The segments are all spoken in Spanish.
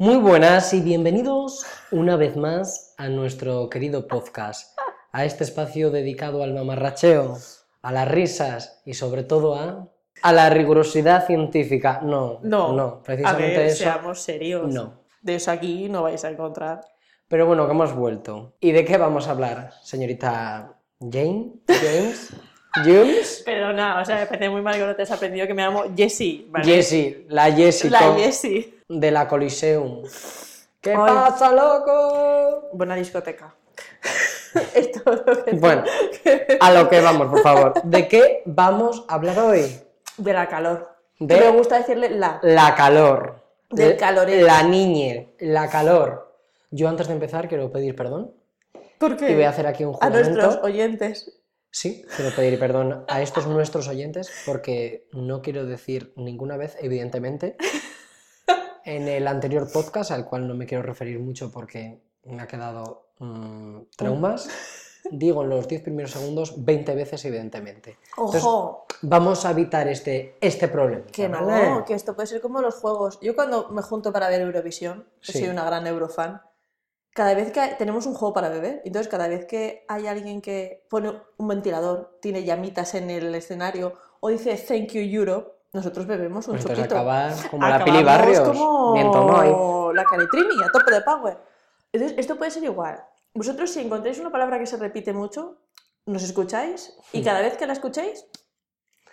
Muy buenas y bienvenidos una vez más a nuestro querido podcast, a este espacio dedicado al mamarracheo, a las risas y sobre todo a, a la rigurosidad científica. No, No, no, precisamente a ver, eso. seamos serios. No. De eso aquí no vais a encontrar. Pero bueno, que hemos vuelto. ¿Y de qué vamos a hablar, señorita Jane? James? James? Perdona, o sea, me parece muy mal que no te has aprendido que me llamo Jessie. ¿vale? Jessie, la Jessie La Jessie. de la Coliseum. ¿Qué Ay. pasa, loco? Buena discoteca. es todo lo que Bueno, a lo que vamos, por favor. ¿De qué vamos a hablar hoy? De la calor. De- Me gusta decirle la. La calor. Del De- calorete. La niñe, la calor. Yo antes de empezar quiero pedir perdón ¿Por y qué? voy a hacer aquí un A nuestros juramento. oyentes. Sí, quiero pedir perdón a estos nuestros oyentes porque no quiero decir ninguna vez, evidentemente, en el anterior podcast, al cual no me quiero referir mucho porque me ha quedado mm, traumas, digo en los 10 primeros segundos 20 veces, evidentemente. Entonces, Ojo, vamos a evitar este, este problema. que no, ¿vale? que esto puede ser como los juegos. Yo cuando me junto para ver Eurovisión, que Sí. soy una gran Eurofan, cada vez que hay- tenemos un juego para beber, entonces cada vez que hay alguien que pone un ventilador, tiene llamitas en el escenario o dice Thank you Europe, nosotros bebemos un Pues entonces chupito. acaba como la Acabamos Pili Barrios. como la Caritrini, a tope de power. Entonces, esto puede ser igual. Vosotros, si encontráis una palabra que se repite mucho, nos escucháis y cada vez que la escuchéis,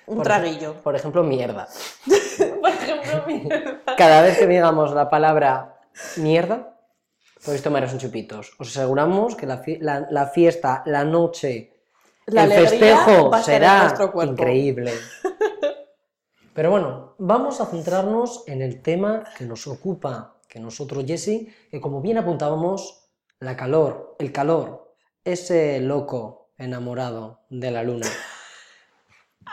un Por traguillo. Por ejemplo, mierda. Por ejemplo, mierda. Cada vez que digamos la palabra mierda, podéis tomaros un chupitos. Os aseguramos que la, la- la fiesta, la noche, La el festejo será increíble. Pero bueno, vamos a centrarnos en el tema que nos ocupa, que nosotros, Jesse, que como bien apuntábamos, la calor, el calor, ese loco enamorado de la luna,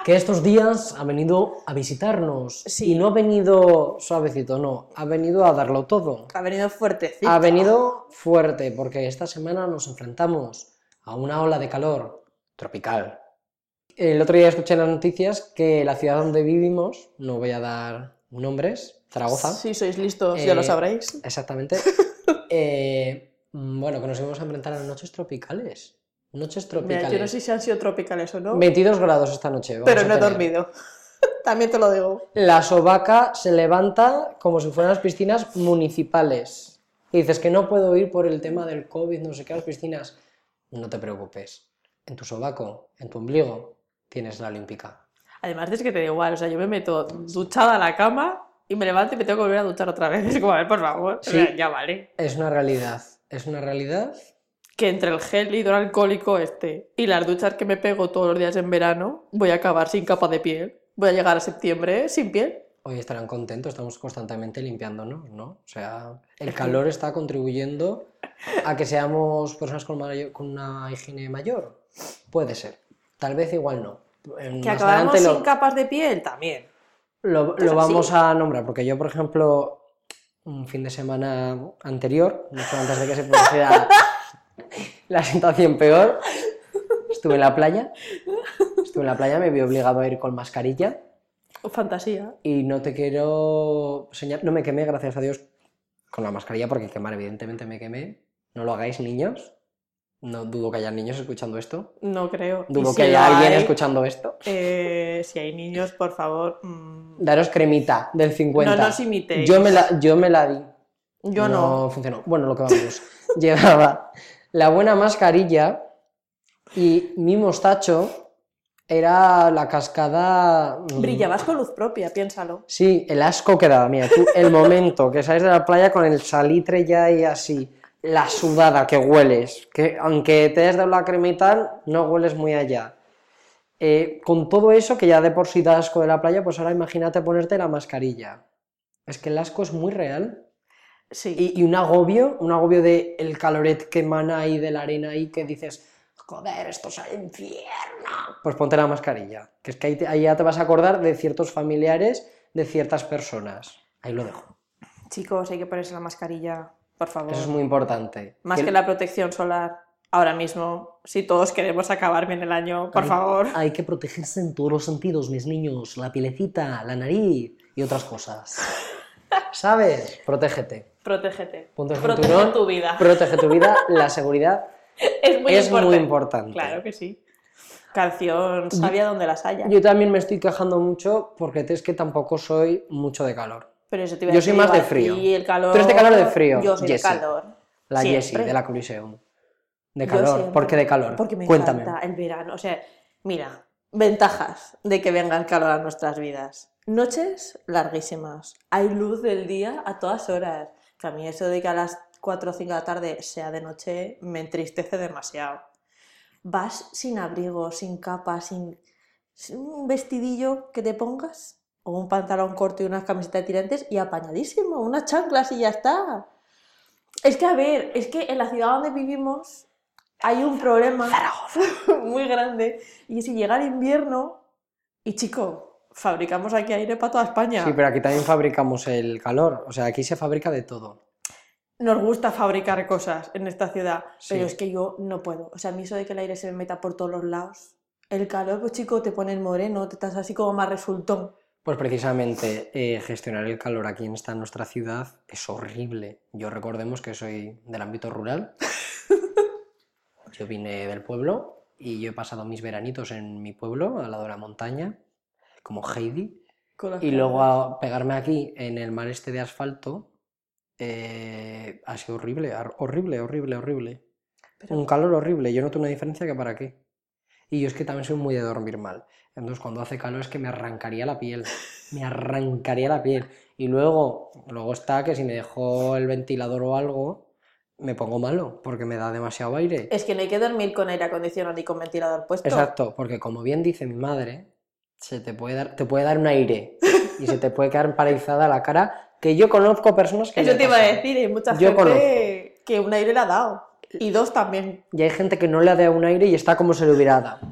que estos días ha venido a visitarnos Sí. y no ha venido suavecito, no, ha venido a darlo todo. Ha venido fuertecito. Ha venido fuerte porque esta semana nos enfrentamos a una ola de calor tropical. El otro día escuché en las noticias que la ciudad donde vivimos, no voy a dar nombres, Zaragoza, Si sois listos, ya lo Eh, sabréis. exactamente, eh, bueno, que nos íbamos a enfrentar a noches tropicales. Noches Mira, tropicales. yo no sé si han sido tropicales o no, 22 grados esta noche. pero no he dormido. También te lo digo. La sobaca se levanta como si fueran las piscinas municipales. Y dices que no puedo ir por el tema del COVID, no sé qué, las piscinas. No te preocupes. En tu sobaco, en tu ombligo, tienes la olímpica. Además es que te da igual, o sea, yo me meto duchada a la cama y me levanto y me tengo que volver a duchar otra vez. Es como, a ver, por favor, o Sí. sea, ya vale. Es una realidad. Es una realidad. Que entre el gel hidroalcohólico este y las duchas que me pego todos los días en verano, voy a acabar sin capa de piel. Voy a llegar a septiembre sin piel. Hoy estarán contentos, estamos constantemente limpiándonos, ¿no? O sea, el calor está contribuyendo a que seamos personas con, mayo- con una higiene mayor. Puede ser. Tal vez igual no. En- Que acabamos sin lo- capas de piel también. Lo, Es lo vamos así. a nombrar, porque yo, por ejemplo, un fin de semana anterior, mucho antes de que se produjera la situación peor, estuve en la playa. Estuve en la playa, me vi obligado a ir con mascarilla Fantasía. y no te quiero señalar, no me quemé, gracias a Dios, con la mascarilla, porque quemar, evidentemente me quemé. No lo hagáis, niños. No dudo que haya niños escuchando esto. No creo. Dudo si que haya alguien escuchando esto. eh, si hay niños, por favor. mm, Daros cremita del 50. No nos imitéis. Yo me la, yo me la di. Yo no. funcionó. Bueno, lo que vamos. Llevaba la buena mascarilla y mi mostacho era la cascada. mm, Brillabas con luz propia, piénsalo. Sí, el asco que daba. Mira, tú, el momento que sales de la playa con el salitre ya y así, la sudada que hueles, que aunque te hayas dado la crema y tal, no hueles muy allá. Eh, con todo eso, que ya de por sí da asco de la playa, pues ahora imagínate ponerte la mascarilla. Es que el asco es muy real. Sí. Y, y un agobio, un agobio de el caloret que emana ahí de la arena ahí que dices, joder, esto es el infierno. Pues ponte la mascarilla, que es que ahí, te- ahí ya te vas a acordar de ciertos familiares, de ciertas personas. Ahí lo dejo. Chicos, hay que ponerse la mascarilla, por favor. Eso es muy importante. Más Que- que la protección solar. Ahora mismo, si todos queremos acabar bien el año, por hay- favor. Hay que protegerse en todos los sentidos, mis niños. La pielecita, la nariz y otras cosas. ¿sabes? Protégete. Protégete. El Protege cinturón, tu vida. Protege tu vida, la seguridad es muy es importante. muy importante. Claro que sí. Canción sabia donde las haya. Yo también me estoy quejando mucho porque es que tampoco soy mucho de calor. Pero eso te iba a Yo soy más de frío. Y el calor... Tú eres de calor de frío, Yo soy Jessie. de calor. La. Jessie de la Coliseum. De calor. ¿Por qué de calor? Porque me Cuéntame. encanta el verano. O sea, mira, ventajas de que venga el calor a nuestras vidas. Noches larguísimas. Hay luz del día a todas horas. Que a mí eso de que a las 4 o 5 de la tarde sea de noche me entristece demasiado. Vas sin abrigo, sin capa, sin, sin un vestidillo que te pongas, o un pantalón corto y unas camisetas de tirantes y apañadísimo, unas chanclas y ya está. Es que, a ver, es que en la ciudad donde vivimos hay un problema muy grande y si llega el invierno y chico, fabricamos aquí aire para toda España. Sí, pero aquí también fabricamos el calor. O sea, aquí se fabrica de todo. Nos gusta fabricar cosas en esta ciudad, pero es que yo no puedo. O sea, a mí eso de que el aire se me meta por todos los lados. El calor, pues chico, te pone moreno, te estás así como más resultón. Pues precisamente eh, gestionar el calor aquí en esta nuestra ciudad es horrible. Yo recordemos que soy del ámbito rural. Yo vine del pueblo y yo he pasado mis veranitos en mi pueblo, al lado de la montaña, como Heidi. con Y luego a pegarme aquí en el mar este de asfalto eh, ha sido horrible, horrible, horrible, horrible. Pero- Un calor horrible, yo noto una diferencia que para qué. Y yo es que también soy muy de dormir mal. Entonces cuando hace calor es que me arrancaría la piel, me arrancaría la piel. Y luego, luego está que si me dejo el ventilador o algo, me pongo malo, porque me da demasiado aire. Es que no hay que dormir con aire acondicionado ni con ventilador puesto. Exacto, porque como bien dice mi madre, se te puede dar, te puede dar un aire y se te puede quedar paralizada la cara, que yo conozco personas que Eso te iba a decir, hay mucha Yo gente que un aire le ha dado. Y dos también. Y hay gente que no le da un aire y está como se le hubiera dado.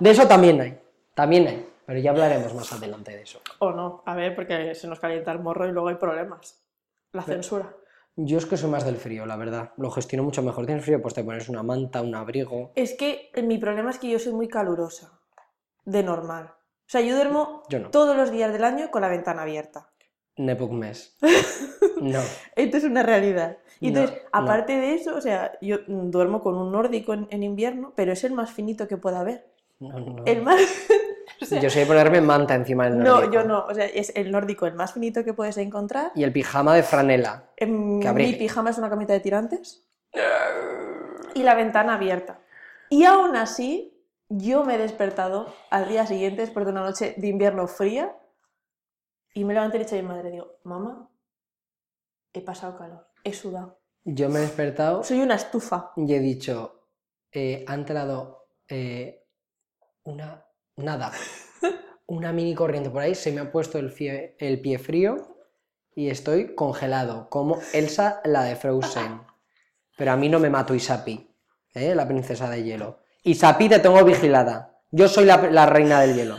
De eso también hay, también hay, pero ya hablaremos más adelante de eso. O no, a ver, porque se nos calienta el morro y luego hay problemas. La censura. Yo es que soy más del frío, la verdad. Lo gestiono mucho mejor. Tienes frío, pues te pones una manta, un abrigo. Es que mi problema es que yo soy muy calurosa. De normal. O sea, yo duermo Yo no. todos los días del año con la ventana abierta. Nepuk mes. No. Esto es una realidad. Y No, entonces, no. aparte de eso, o sea, yo duermo con un nórdico en, en invierno, pero es el más finito que pueda haber. No, no. El más... o sea, Yo soy ponerme manta encima del no, nórdico. yo no. O sea, es el nórdico el más finito que puedes encontrar. Y el pijama de franela. En Que mi pijama es una camita de tirantes. Y la ventana abierta. Y aún así, yo me he despertado al día siguiente, después de una noche de invierno fría, y me levanté y le he dicho a mi madre, digo, mamá, he pasado calor, he sudado. Yo me he despertado Soy una estufa. y he dicho, eh, ha entrado eh, una, nada, una mini corriente por ahí, se me ha puesto el, fie- el pie frío y estoy congelado, como Elsa la de Frozen. Pero a mí no me mató Isapi, ¿eh? la princesa de hielo. Isapi te tengo vigilada, yo soy la, la reina del hielo.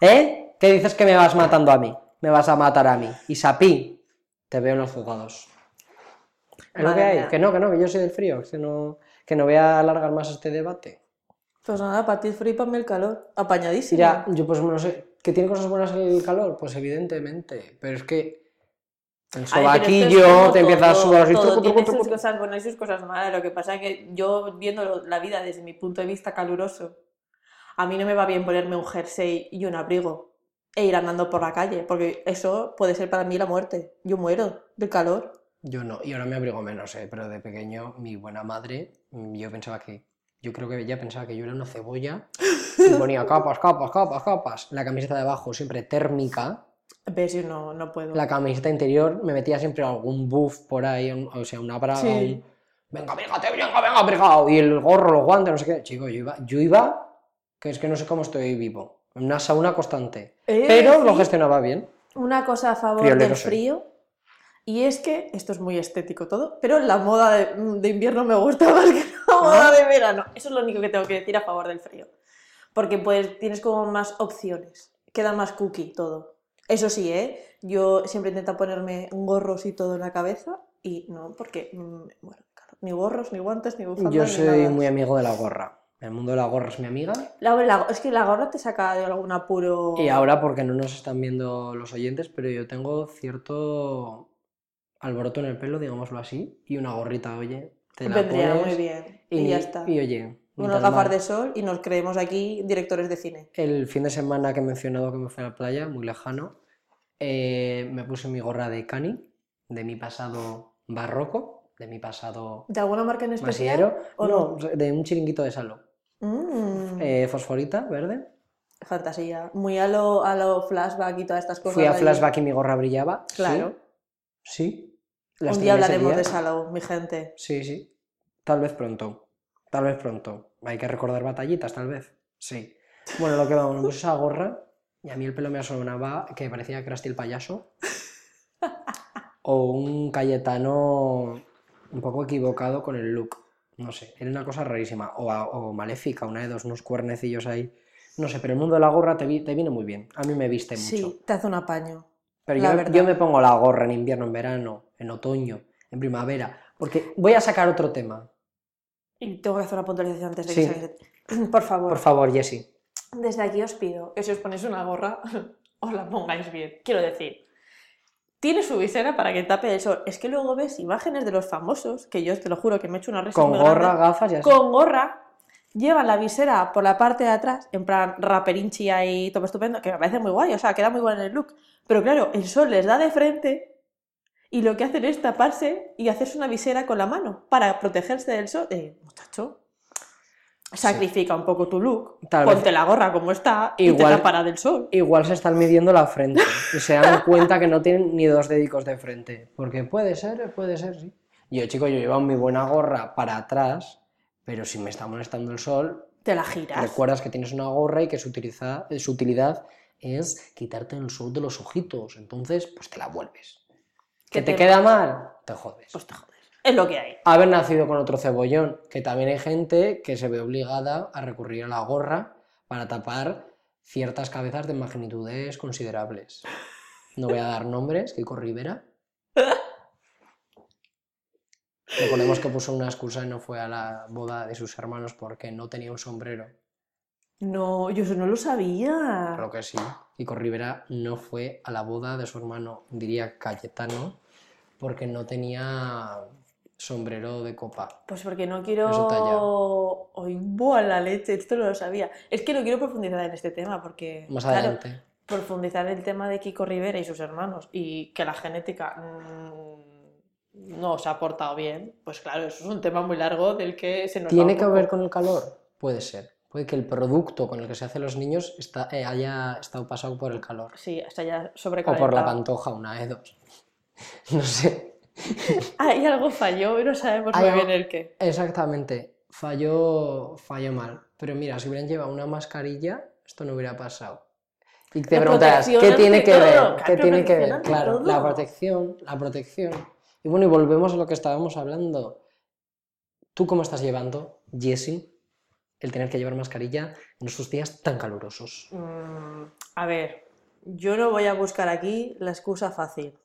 ¿Eh? ¿Qué dices que me vas matando a mí? Me vas a matar a mí. Isapi, te veo en los juzgados. Es lo Madre que hay, mía. que no, que no, que yo soy del frío, que no, que no voy a alargar más este debate. Pues nada, para ti el frío y para mí el calor. Apañadísimo. Ya, yo pues no sé, ¿que tiene cosas buenas el calor? Pues evidentemente, pero es que el es sobaquillo te empieza a sudar así, todo truco, sus cosas buenas y sus cosas malas. Lo que pasa es que yo, viendo la vida desde mi punto de vista caluroso, a mí no me va bien ponerme un jersey y un abrigo e ir andando por la calle, porque eso puede ser para mí la muerte. Yo muero del calor. Yo no, y ahora me abrigo menos, eh, pero de pequeño mi buena madre, mm, yo pensaba que, yo creo que ella pensaba que yo era una cebolla y ponía capas, capas, capas, capas. La camiseta de abajo siempre térmica, Ves, yo no, no puedo. la camiseta interior me metía siempre algún buff por ahí, un- o sea, una braga, Sí. un... Venga, abrígate, venga, venga, abrigado. Y el gorro, los guantes, no sé qué. Chico, yo iba, yo iba, que es que no sé cómo estoy vivo, en una sauna constante. De Pero lo gestionaba bien. Una cosa a favor Friolero del soy. frío, y es que, esto es muy estético todo, pero la moda de, de invierno me gusta más que la moda de verano. Eso es lo único que tengo que decir a favor del frío. Porque pues tienes como más opciones, queda más cookie todo. Eso sí, ¿eh? Yo siempre intento ponerme gorros y todo en la cabeza, y no, porque, mm, bueno, claro, ni gorros, ni guantes, ni bufandas, Yo ni soy nada. muy amigo de la gorra. El mundo de la gorra es mi amiga. La, la- es que la gorra te saca de algún apuro. Y ahora, porque no nos están viendo los oyentes, pero yo tengo cierto alboroto en el pelo, digámoslo así, y una gorrita, oye, te la vendría pones muy bien. Y, ya está. Y oye, tan gafas de sol y nos creemos aquí directores de cine. El fin de semana que he mencionado que me fui a la playa, muy lejano, eh, me puse mi gorra de cani, de mi pasado barroco, de mi pasado ¿De alguna marca en especial? masiero, o no, de un chiringuito de salo. Mm, Eh, fosforita, verde. fantasía. Muy a lo, a lo flashback y todas estas cosas. Fui a flashback y mi gorra brillaba. sí, Claro. Sí. La Un día hablaremos de día. Salou, mi gente. Sí, sí. Tal vez pronto. Tal vez pronto. Hay que recordar batallitas, tal vez. Sí. Bueno, lo que vamos, me puse esa gorra y a mí el pelo me asomaba que parecía Krusty el payaso. O un Cayetano un poco equivocado con el look. No sé, era una cosa rarísima. O, o maléfica, una de dos, unos cuernecillos ahí. No sé, pero el mundo de la gorra te, vi- te viene muy bien. A mí me viste mucho. Sí, te hace un apaño. Pero yo, yo me pongo la gorra en invierno, en verano, en otoño, en primavera. Porque voy a sacar otro tema. Y tengo que hacer una puntualización antes de Sí. que saques. Por favor. Por favor, Jessie. Desde aquí os pido que si os ponéis una gorra, os la pongáis bien. Quiero decir, tiene su visera para que tape el sol. Es que luego ves imágenes de los famosos, que yo te lo juro que me he hecho una risa Con muy gorra, grande, gafas y así. con gorra, llevan la visera por la parte de atrás, en plan raperinchi ahí, todo estupendo, que me parece muy guay, o sea, queda muy bueno en el look. Pero claro, el sol les da de frente y lo que hacen es taparse y hacerse una visera con la mano para protegerse del sol. Eh, muchacho, sacrifica un poco tu look, Tal vez- ponte la gorra como está y Igual- te tapará del sol. Igual se están midiendo la frente y se dan cuenta que no tienen ni dos dedicos de frente. Porque puede ser, puede ser, sí. Yo, chico, yo llevo mi buena gorra para atrás, pero si me está molestando el sol, Te la giras. recuerdas que tienes una gorra y que su, utiliza- su utilidad es quitarte el sol de los ojitos. Entonces, pues te la vuelves. ¿Que te- queda mal? Te jodes. Pues te jodes. Es lo que hay. haber nacido con otro cebollón, que también hay gente que se ve obligada a recurrir a la gorra para tapar ciertas cabezas de magnitudes considerables. No voy a dar nombres, Kiko Rivera. Recordemos que puso una excusa y no fue a la boda de sus hermanos porque no tenía un sombrero. No, yo eso no lo sabía. Creo que sí. Kiko Rivera no fue a la boda de su hermano, diría Cayetano, porque no tenía sombrero de copa. Pues porque no quiero. Hoy, buah, la leche, esto no lo sabía. Es que no quiero profundizar en este tema porque. Más claro, adelante. profundizar el tema de Kiko Rivera y sus hermanos y que la genética mm, no se ha portado bien, pues claro, eso es un tema muy largo del que se nos va ¿Tiene que ver con el calor? Puede ser. Puede que el producto con el que se hacen los niños está- eh, haya estado pasado por el calor. Sí, está ya O por la sobrecalentado. pantoja, una E2. No sé. Ahí algo falló y no sabemos muy bien el qué. Exactamente. Falló, falló mal. Pero mira, si hubieran llevado una mascarilla, esto no hubiera pasado. Y te La preguntarás, ¿qué tiene que ver? ¿Qué tiene que ver? Claro, la todo. protección, la protección. Y bueno, y volvemos a lo que estábamos hablando. ¿Tú cómo estás llevando, Jessie, el tener que llevar mascarilla en estos días tan calurosos? Mm, a ver, yo no voy a buscar aquí la excusa fácil.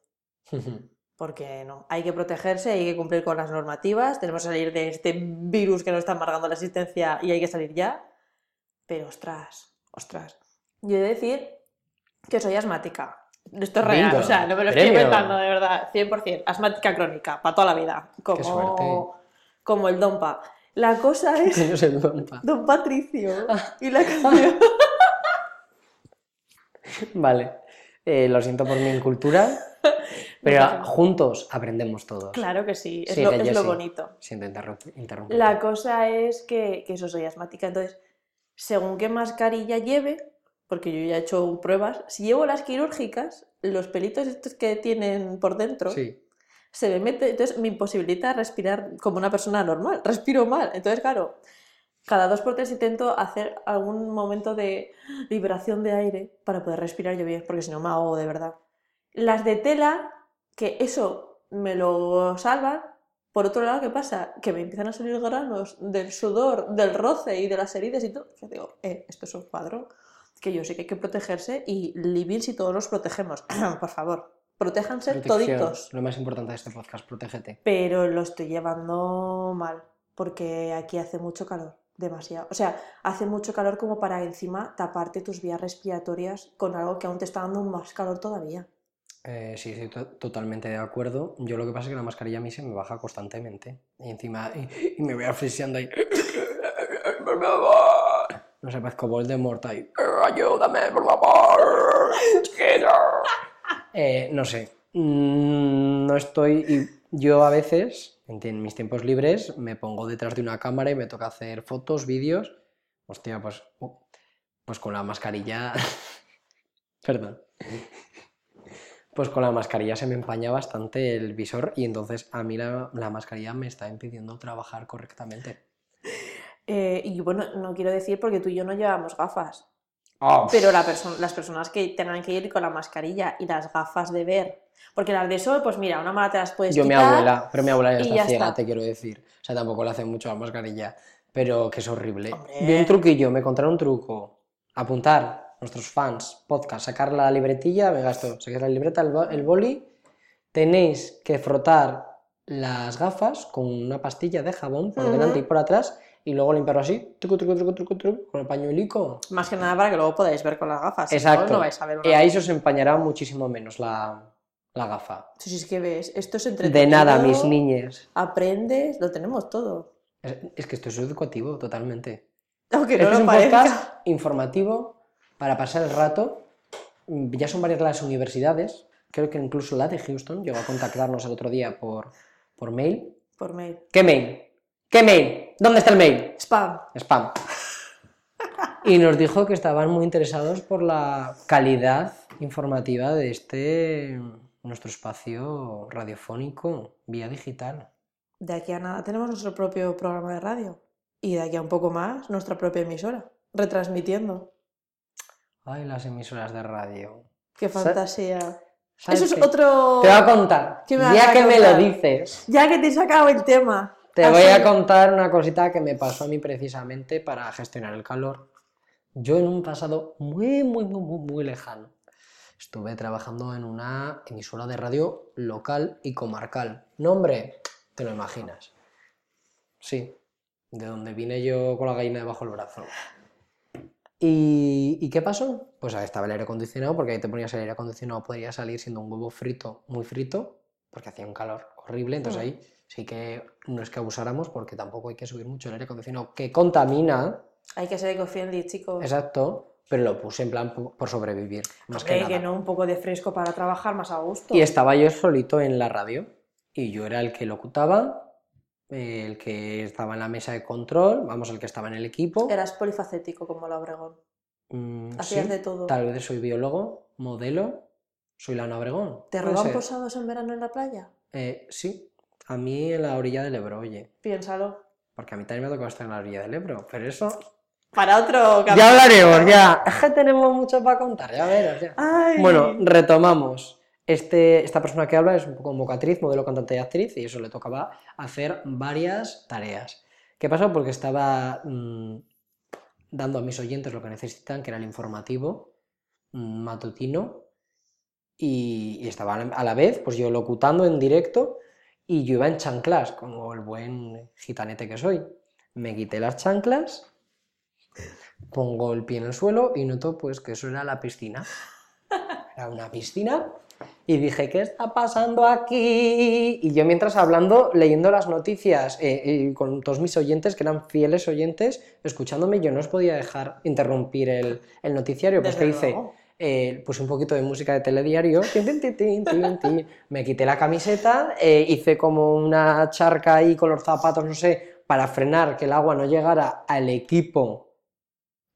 Porque no, hay que protegerse, hay que cumplir con las normativas, tenemos que salir de este virus que nos está amargando la existencia y hay que salir ya. Pero ostras, ostras. Yo he de decir que soy asmática. Esto es real, o sea, no me lo estoy inventando de verdad, 100%. Asmática crónica, para toda la vida. Como, como el Dompa. La cosa es sé, Dompa. Don Patricio y la canción. Vale. Eh, lo siento por mi incultura, pero juntos aprendemos todos. Claro que sí, es, Sí, lo, que es yo lo sí. bonito. Siento interrumpir. La cosa es que, que eso soy asmática, entonces, según qué mascarilla lleve, porque yo ya he hecho pruebas, si llevo las quirúrgicas, los pelitos estos que tienen por dentro Sí. Se me mete, entonces me imposibilita respirar como una persona normal, respiro mal. Entonces, claro, cada dos por tres intento hacer algún momento de liberación de aire para poder respirar yo bien, porque si no me ahogo de verdad. Las de tela, que eso me lo salvan. Por otro lado, ¿qué pasa? Que me empiezan a salir granos del sudor, del roce y de las heridas y todo. Yo digo, eh, esto es un cuadro que yo sé que hay que protegerse y living si todos nos protegemos. Por favor, protéjanse Protección, toditos. Lo más importante de este podcast, protégete. Pero lo estoy llevando mal, porque aquí hace mucho calor. demasiado. O sea, hace mucho calor como para encima taparte tus vías respiratorias con algo que aún te está dando más calor todavía. Eh, sí, estoy to- totalmente de acuerdo. Yo lo que pasa es que la mascarilla a mí se me baja constantemente. Y encima, y, y me voy asfixiando ahí. Por favor. No sé, parezco Voldemort ahí. Ayúdame, por favor. chiquito". Eh, no sé. Mm, No estoy. yo a veces, en mis tiempos libres, me pongo detrás de una cámara y me toca hacer fotos, vídeos. Hostia, pues. uh, Pues con la mascarilla. Perdón. Pues con la mascarilla se me empaña bastante el visor y entonces a mí la, la mascarilla me está impidiendo trabajar correctamente. Eh, y bueno, no quiero decir porque tú y yo no llevamos gafas, Pero la perso- las personas que tengan que ir con la mascarilla y las gafas de ver, porque las de sol, pues mira, una mala te las puedes Yo mi quitar. abuela, pero mi abuela ya está ya ciega, está. te quiero decir. O sea, tampoco le hace mucho a la mascarilla, pero que es horrible. Hombre. Vi un truquillo, me contaron un truco. Apuntar, nuestros fans, podcast, sacar la libretilla, venga esto, saquéis la libreta, el, el boli, tenéis que frotar las gafas con una pastilla de jabón por delante y por atrás y luego limpiarlo así, truco, truco, truco, truco, truco, con el pañuelico. Más que nada para que luego podáis ver con las gafas. si no, Exacto. no vais a ver una Y ahí se os empañará muchísimo menos la, la gafa. Si es que ves, esto es entretenido. De nada, mis niñes. Aprendes, lo tenemos todo. Es, es que esto es educativo totalmente. Aunque Este es un parezca. podcast informativo para pasar el rato. Mm, Ya son varias las universidades. Creo que incluso la de Houston llegó a contactarnos el otro día por, por mail. Por mail. ¿Qué mail? ¿Qué mail? ¿Dónde está el mail? Spam. Spam. Y nos dijo que estaban muy interesados por la calidad informativa de este nuestro espacio radiofónico vía digital. De aquí a nada tenemos nuestro propio programa de radio. Y de aquí a un poco más, nuestra propia emisora. Retransmitiendo. Ay, las emisoras de radio. Qué fantasía. ¿Sabes Eso es otro. Te voy a contar. ¿Qué me vas ya que me lo dices, Ya que te he sacado el tema. Te Así- voy a contar una cosita que me pasó a mí precisamente para gestionar el calor. Yo en un pasado muy, muy, muy, muy, muy lejano estuve trabajando en una emisora de radio local y comarcal. Nombre, te lo imaginas. Sí, de donde vine yo con la gallina debajo del brazo. ¿Y, y qué pasó? Pues ahí estaba el aire acondicionado, porque ahí te ponías el aire acondicionado, podría salir siendo un huevo frito, muy frito, porque hacía un calor horrible, entonces Mm. ahí sí que no es que abusáramos, porque tampoco hay que subir mucho el aire acondicionado, que contamina, Hay que ser eco-friendly, chicos. exacto, pero lo puse en plan po- por sobrevivir, más que nada. que no, un poco de fresco para trabajar más a gusto. Y estaba yo solito en la radio, y yo era el que locutaba, el que estaba en la mesa de control, vamos, el que estaba en el equipo. Eras polifacético como la Obregón. Mm, Hacías sí, de todo. Tal vez soy biólogo, modelo, soy Lana Obregón. ¿Te roban posados en verano en la playa? Eh, sí, a mí en la orilla del Ebro, oye, Piénsalo. porque a mí también me ha tocado estar en la orilla del Ebro, pero eso... Para otro Ya hablaremos, ya. Es que tenemos mucho para contar, ya verás, ya. Ay. Bueno, retomamos. Este, esta persona que habla es un poco mocatriz, modelo, cantante y actriz, y eso le tocaba hacer varias tareas. ¿Qué pasó? Porque estaba mm, dando a mis oyentes lo que necesitan, que era el informativo mm, matutino, y, y estaba a la vez, pues yo locutando en directo, y yo iba en chanclas, como el buen gitanete que soy. Me quité las chanclas, pongo el pie en el suelo y noto pues que eso era la piscina. Era una piscina y dije, ¿qué está pasando aquí? Y yo mientras hablando, leyendo las noticias eh, eh, con todos mis oyentes, que eran fieles oyentes, escuchándome, yo no os podía dejar interrumpir el, el noticiario, pues Desde que hice. Eh, puse un poquito de música de telediario, me quité la camiseta, eh, hice como una charca ahí con los zapatos, no sé, para frenar que el agua no llegara al equipo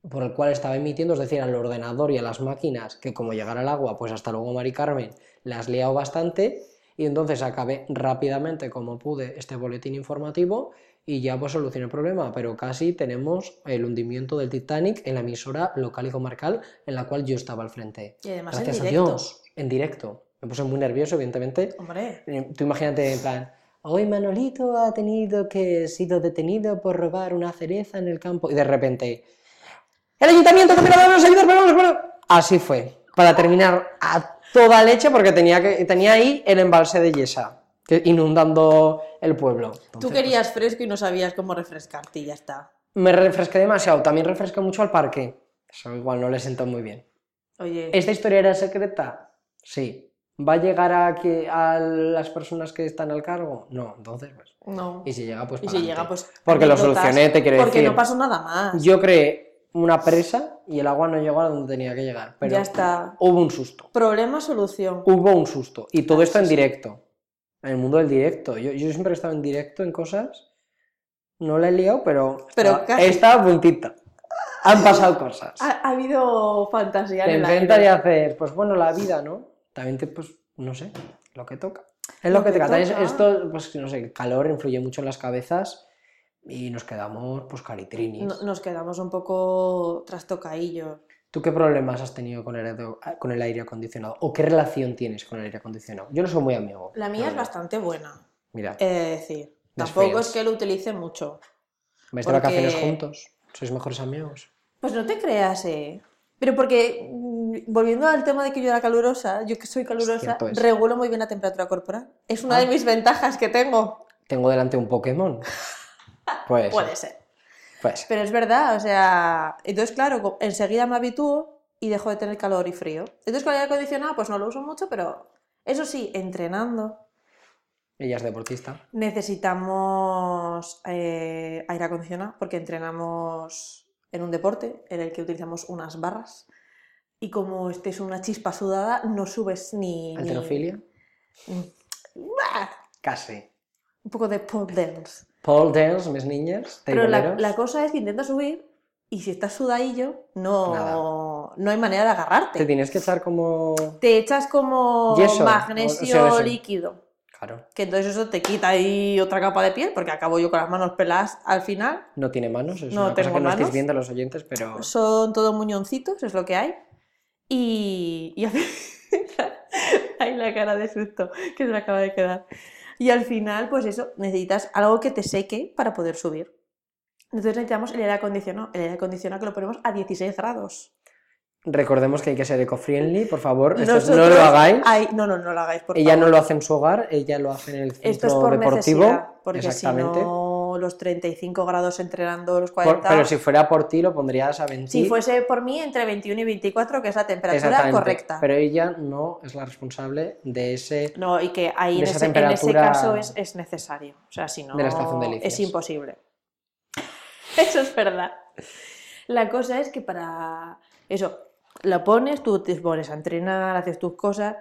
por el cual estaba emitiendo, es decir, al ordenador y a las máquinas, que como llegara el agua, pues hasta luego Mari Carmen, las liado bastante, y entonces acabé rápidamente como pude este boletín informativo y ya pues solucioné el problema, pero casi tenemos el hundimiento del Titanic en la emisora local y comarcal en la cual yo estaba al frente. Y además Gracias en a directo. Dios, en directo. Me puse muy nervioso, evidentemente. Hombre, Eh, Tú imagínate en plan, hoy Manolito ha tenido que sido detenido por robar una cereza en el campo y de repente, el ayuntamiento también va a ayudar, pero vamos, bueno. Así fue, para terminar a toda leche porque tenía, que, tenía ahí el embalse de Yesa, inundando el pueblo. tú querías fresco y no sabías cómo refrescarte y ya está. Me refresqué demasiado. También refresqué mucho al parque. Eso igual no le sentó muy bien. Oye, ¿Esta historia era secreta? Sí. ¿Va a llegar a, que, a las personas que están al cargo? No, entonces pues. no. Y si llega, pues. Y si llega, pues. Porque lo solucioné, te quiero Porque decir. no pasó nada más. Yo creé una presa y el agua no llegó a donde tenía que llegar. Pero Ya está. hubo un susto. Problema, solución. Hubo un susto. Y todo Ah, esto sí, en directo. En el mundo del directo. Yo, yo siempre he estado en directo en cosas. No la he liado, pero. Pero estaba- casi. estaba a puntito. Han pasado cosas. Ha, ha habido fantasía Te en inventas y haces, pues bueno, la vida, ¿no? También te, pues, no sé, lo que toca. Es lo, Lo que, que toca. También toca. Esto, pues, no sé, el calor influye mucho en las cabezas y nos quedamos, pues, caritrinis. No- Nos quedamos un poco trastocaillos. ¿Tú qué problemas has tenido con el, aire- con el aire acondicionado? ¿O qué relación tienes con el aire acondicionado? Yo no soy muy amigo. La mía es verdad. bastante buena. Mira, Es decir, Best tampoco friends. es que lo utilice mucho. ¿vais de vacaciones porque- juntos? ¿Sois mejores amigos? Pues no te creas, eh. Pero porque, mm, volviendo al tema de que yo era calurosa, yo que soy calurosa, regulo muy bien la temperatura corporal. Es una Ah. de mis ventajas que tengo. ¿Tengo delante un Pokémon? Pues, Puede ser. Pues. Pero es verdad, o sea, entonces claro, enseguida me habitúo y dejo de tener calor y frío. Entonces con el aire acondicionado pues no lo uso mucho, pero eso sí, entrenando Ella es deportista. necesitamos eh, aire acondicionado porque entrenamos en un deporte en el que utilizamos unas barras y como estés una chispa sudada no subes ni... ni- ¿Alterofilia? ¡Bah! Casi. Un poco de pole dance. Paul dance, mis niñas. Pero la, la cosa es que intentas subir y si estás sudadillo no, Nada. no hay manera de agarrarte. Te tienes que echar como. te echas como Yeso, magnesio o- sea, líquido. Claro, Que entonces eso te quita ahí otra capa de piel, porque acabo yo con las manos peladas al final. no tiene manos, es No una cosa tengo que no estáis manos. viendo los oyentes, pero Son todo muñoncitos, es lo que hay. Y, y Ay, la cara de susto que se me acaba de quedar. Y al final, pues eso, necesitas algo que te seque para poder subir. Entonces necesitamos el aire acondicionado. El aire acondicionado que lo ponemos a 16 grados. recordemos que hay que ser eco-friendly, por favor, esto no lo hagáis. No, no, no lo hagáis, por ella favor. no lo hace en su hogar, ella lo hace en el centro Esto es por deportivo. necesidad, porque si exactamente. Los 35 grados entrenando, los Por- 40... pero si fuera por ti, lo pondrías a 20. Si fuese por mí, entre 21 y 24, que es la temperatura correcta. Pero ella no es la responsable de ese. No, y que ahí en ese, en ese temperatura caso es, es necesario. O sea, si no, de la estación de es imposible. Eso es verdad. La cosa es que para eso, lo pones, tú te pones a entrenar, haces tus cosas,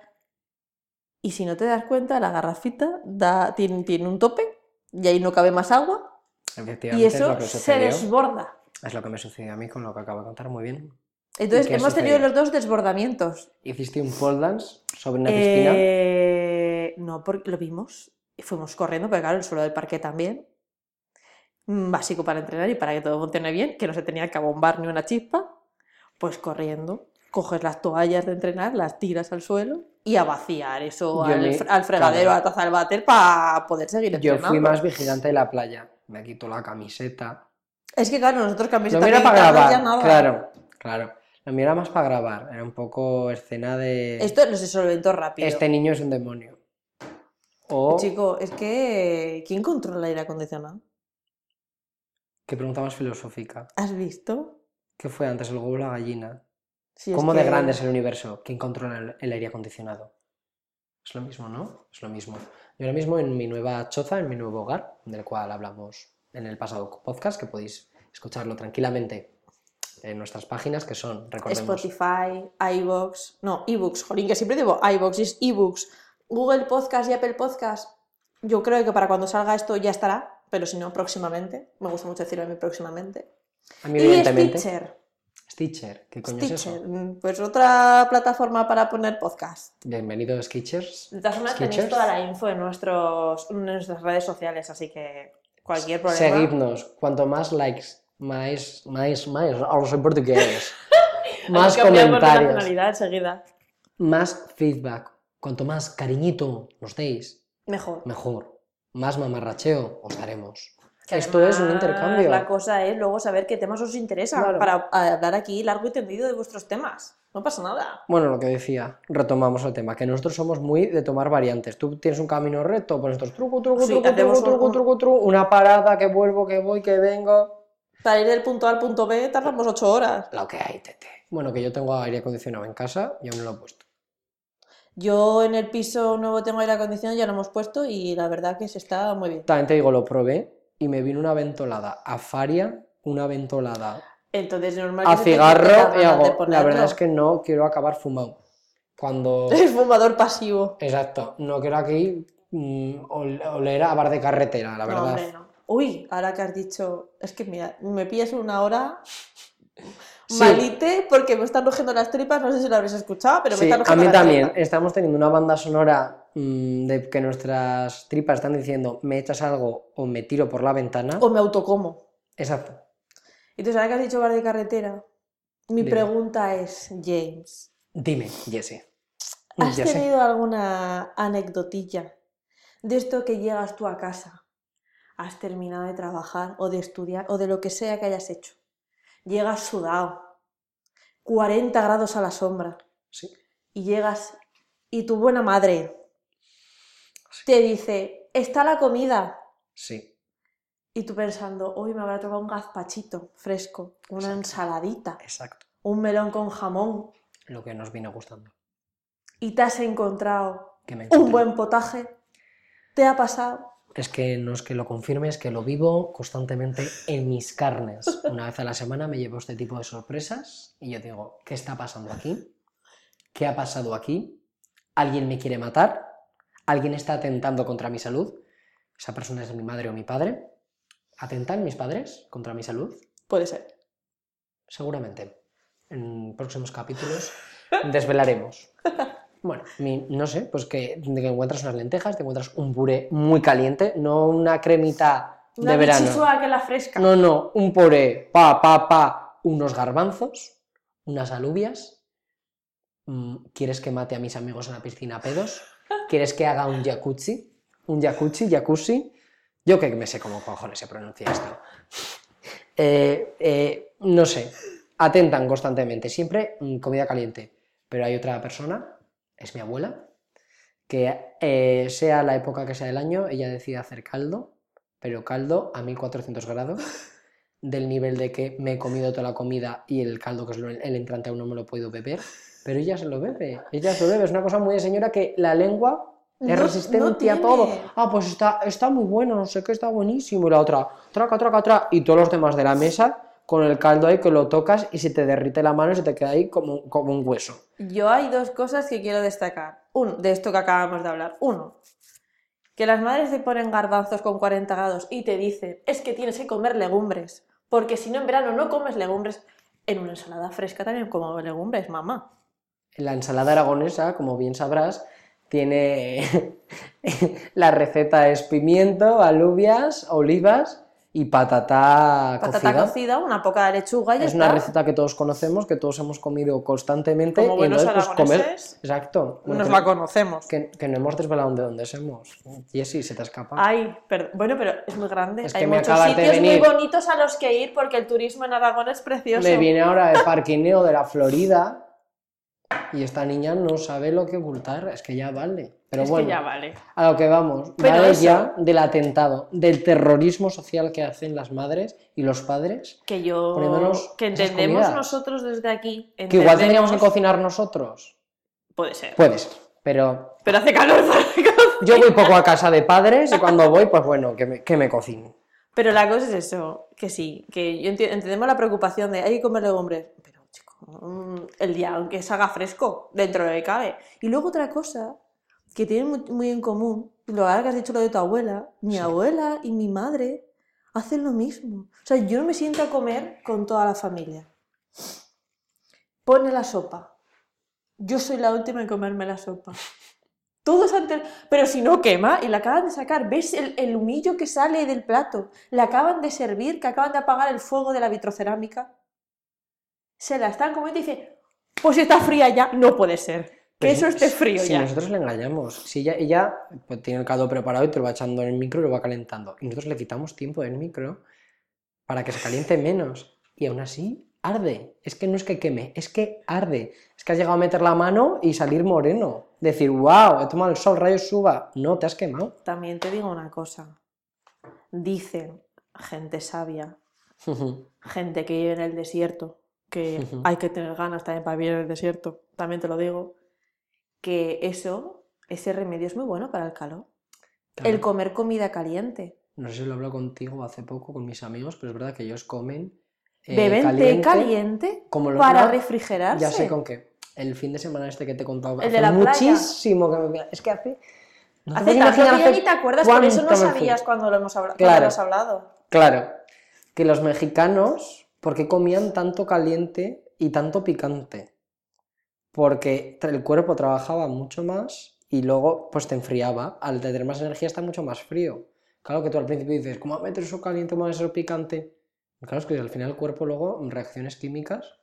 y si no te das cuenta, la garrafita da, tiene, tiene un tope y ahí no cabe más agua Efectivamente, y es lo eso que se desborda. Es lo que me sucedió a mí con lo que acabo de contar, muy bien. Entonces hemos tenido los dos desbordamientos. Hiciste un pole dance sobre una piscina. Eh, no, porque lo vimos y fuimos corriendo, pero claro, el suelo del parque también. Mm, Básico para entrenar y para que todo funcione bien, que no se tenía que abombar ni una chispa. Pues corriendo, coges las toallas de entrenar, las tiras al suelo y a vaciar eso al, me- al fregadero, claro. a la taza del váter para poder seguir Yo fui más vigilante de la playa. Me quito la camiseta. Es que claro, nosotros camiseta mío era para grabar. ya nada. Claro, claro. Mío era más para grabar. Era un poco escena de. Esto no se solventó rápido. Este niño es un demonio. O. Chico, es que ¿quién controla el aire acondicionado? ¿Qué pregunta más filosófica? ¿Has visto? ¿Qué fue antes, el huevo o la gallina? Si es ¿Cómo de grande es el universo? ¿Quién controla el, el aire acondicionado? Es lo mismo, ¿no? Es lo mismo. Yo ahora mismo en mi nueva choza, en mi nuevo hogar, del cual hablamos en el pasado podcast, que podéis escucharlo tranquilamente en nuestras páginas, que son, recordemos, Spotify, iVoox, no, ebooks, jolín, que siempre digo iVoox, es ebooks, Google Podcast y Apple Podcast. Yo creo que para cuando salga esto ya estará, pero si no, próximamente. Me gusta mucho decirlo a mí próximamente. a mí Y evidentemente, Stitcher. Stitcher, ¿qué coño Stitcher, es eso? mm, pues otra plataforma para poner podcast. Bienvenido Skitchers. De todas formas, tenéis toda la info en, nuestros, en nuestras redes sociales, así que cualquier problema. Seguidnos, cuanto más likes, más, más, más, ahora soy portugués, Hay más comentarios, nacionalidad enseguida. más feedback, cuanto más cariñito nos deis, Mejor. mejor, más mamarracheo os daremos. Que Esto es un intercambio. La cosa es luego saber qué temas os interesan Claro. para hablar aquí largo y tendido de vuestros temas. No pasa nada. Bueno, lo que decía, retomamos el tema, que nosotros somos muy de tomar variantes. Tú tienes un camino recto, pues nosotros truco, truco, Sí, truco, truco, un- truco, truco, truco, una parada, que vuelvo, que voy, que vengo. Para ir del punto A al punto B tardamos ocho horas. Lo que hay, tete. Bueno, que yo tengo aire acondicionado en casa y aún no lo he puesto. Yo en el piso nuevo tengo aire acondicionado, ya lo hemos puesto y la verdad que se está muy bien. También te digo, lo probé y me vino una ventolada a Faria, una ventolada Entonces normal a que se te quite cigarro y ganas de hago, la ponerlo. verdad es que no quiero acabar fumado. Cuando... El fumador pasivo. Exacto, no quiero aquí mm, ol- oler a bar de carretera, la No, verdad. hombre, no. Uy, ahora que has dicho, es que mira, me pillas una hora Sí. malite porque me están rugiendo las tripas, no sé si lo habréis escuchado, pero me Sí, están a rugiendo mí las también. tripas. Estamos teniendo una banda sonora mm, de que nuestras tripas están diciendo me echas algo o me tiro por la ventana. O me autocomo. Exacto. Entonces, ahora que has dicho bar de carretera, mi Dime. pregunta es, James, Dime, Jesse. ¿has tenido alguna anecdotilla de esto que llegas tú a casa? Has terminado de trabajar o de estudiar o de lo que sea que hayas hecho. Llegas sudado, 40 grados a la sombra, Sí. y llegas y tu buena madre te dice, está la comida. Sí. Y tú pensando, hoy me habrá tocado un gazpachito fresco, una Exacto. ensaladita, Exacto. un melón con jamón, Lo que nos vino gustando. y te has encontrado Que me un buen potaje. ¿Te ha pasado? Es que no es que lo confirme, es que lo vivo constantemente en mis carnes. Una vez a la semana me llevo este tipo de sorpresas y yo digo, ¿qué está pasando aquí? ¿Qué ha pasado aquí? ¿Alguien me quiere matar? ¿Alguien está atentando contra mi salud? ¿Esa persona es mi madre o mi padre? ¿Atentan mis padres contra mi salud? Puede ser. Seguramente. En próximos capítulos desvelaremos. Bueno, mi- no sé, pues que, que encuentras unas lentejas, te encuentras un puré muy caliente, no una cremita Una de verano. que la fresca. No, no, un puré, pa, pa, pa, unos garbanzos, unas alubias. Mm, ¿Quieres que mate a mis amigos en la piscina a pedos? ¿Quieres que haga un jacuzzi? ¿Un jacuzzi? ¿Jacuzzi? Yo que me sé cómo cojones se pronuncia esto. Eh, eh, no sé, atentan constantemente, siempre mm, comida caliente. Pero hay otra persona, es mi abuela, que eh, sea la época que sea del año, ella decide hacer caldo, pero caldo a 1400 grados, del nivel de que me he comido toda la comida y el caldo, que es el entrante, aún no me lo podido beber, pero ella se lo bebe, ella se lo bebe, es una cosa muy de señora que la lengua es No- resistente no a todo. Ah, pues está, está muy bueno, no sé qué, está buenísimo. Y la otra, traca, traca, traca. Y todos los demás de la mesa con el caldo ahí que lo tocas y se te derrite la mano y se te queda ahí como, como un hueso. Yo hay dos cosas que quiero destacar. Uno, de esto que acabamos de hablar. Uno, que las madres te ponen garbanzos con 40 grados y te dicen, es que tienes que comer legumbres, porque si no en verano no comes legumbres. En una ensalada fresca también como legumbres, mamá. La ensalada aragonesa, como bien sabrás, tiene la receta es pimiento, alubias, olivas y patata, Patata cocida. cocida, una poca de lechuga y ya Es una está. receta que todos conocemos, que todos hemos comido constantemente. Como y buenos entonces, pues, comer- Exacto. Bueno, nos que- la conocemos. que, que no hemos desvelado de dónde somos. Jessy, se te escapa. Ay, per- bueno, pero es muy grande. Es Hay que me muchos sitios muy bonitos a los que ir porque el turismo en Aragón es precioso. Me viene ahora de parquineo de la Florida y esta niña no sabe lo que ocultar. Es que ya vale. Pero es bueno, que ya vale. a lo que vamos. Pero vale eso- ya del atentado, del terrorismo social que hacen las madres y los padres. Que yo. Que entendemos nosotros desde aquí. Que igual tendríamos que cocinar nosotros. Puede ser. Puede ser. Pero Pero hace calor para yo voy poco a casa de padres y cuando voy, pues bueno, que me, que me cocinen. Pero la cosa es eso, que sí, que yo entendemos la preocupación de hay que comer legumbres, pero el día aunque se haga fresco, dentro de lo que cabe. Y luego otra cosa que tienen muy, muy en común, lo que has dicho lo de tu abuela, mi Sí. abuela y mi madre hacen lo mismo. O sea, yo no me siento a comer con toda la familia. Pone la sopa. Yo soy la última en comerme la sopa. Todos antes, pero si no quema y la acaban de sacar, ¿ves el, el humillo que sale del plato? La acaban de servir, que acaban de apagar el fuego de la vitrocerámica. Se la están comiendo y dice, pues está fría ya, no puede ser. Que Pues eso esté si- frío si ya. nosotros le engañamos, si ella, ella pues, tiene el caldo preparado y te lo va echando en el micro y lo va calentando, y nosotros le quitamos tiempo del micro para que se caliente menos, y aún así arde. Es que no es que queme, es que arde. Es que has llegado a meter la mano y salir moreno. Decir, wow, he tomado el sol, rayos suba. No, te has quemado. También te digo una cosa. Dicen, gente sabia, gente que vive en el desierto, que hay que tener ganas también para vivir en el desierto, también te lo digo, que eso, ese remedio es muy bueno para el calor. Claro. El comer comida caliente. No sé si lo hablo contigo hace poco con mis amigos, pero es verdad que ellos comen eh, Beben té caliente como lo- para refrigerarse. Ya sé con qué. El fin de semana este que te he contado. El hace de la playa. muchísimo que me... Es que hace... no Hace tanto que ya ni te acuerdas, por eso no sabías cuando lo hemos hablado. Claro. Lo has hablado. Claro, que los mexicanos, ¿por qué comían tanto caliente y tanto picante? Porque el cuerpo trabajaba mucho más y luego pues te enfriaba. Al tener más energía está mucho más frío. Claro que tú al principio dices, ¿cómo meter eso caliente, cómo eso picante? Y Claro, es que al final el cuerpo luego, reacciones químicas,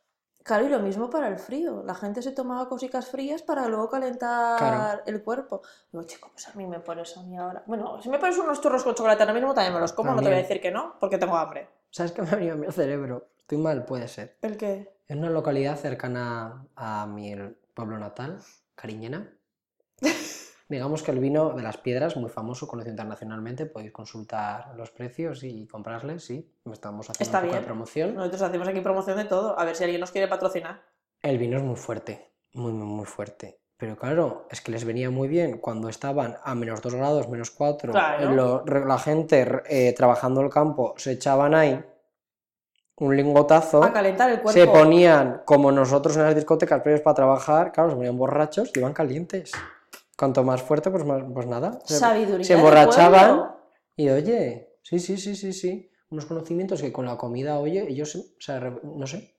Claro, y lo mismo para el frío. La gente se tomaba cositas frías para luego calentar Claro. el cuerpo. Digo, chico, pues a mí me pones a mí ahora. Bueno, si me pones unos churros con chocolate ahora mismo también me los como, no te voy a También. decir que no, porque tengo hambre. ¿sabes qué me ha venido a mi cerebro? Estoy mal, puede ser. ¿El qué? En una localidad cercana a mi pueblo natal, Cariñena. Digamos que el vino de las piedras, muy famoso, conocido internacionalmente, podéis consultar los precios y comprarles, sí, estamos haciendo Está un poco de bien. promoción. Nosotros hacemos aquí promoción de todo, a ver si alguien nos quiere patrocinar. El vino es muy fuerte, muy, muy, muy fuerte. Pero claro, es que les venía muy bien cuando estaban a menos 2 grados, menos 4, Claro. la gente eh, trabajando el campo se echaban ahí un lingotazo. A calentar el cuerpo. Se ponían, como nosotros en las discotecas previos para trabajar, claro, se ponían borrachos y iban calientes. Cuanto más fuerte, pues, más, pues nada. Se, Sabiduría se emborrachaban y oye, sí, sí, sí, sí, sí. Unos conocimientos que con la comida, oye, ellos, re- no sé,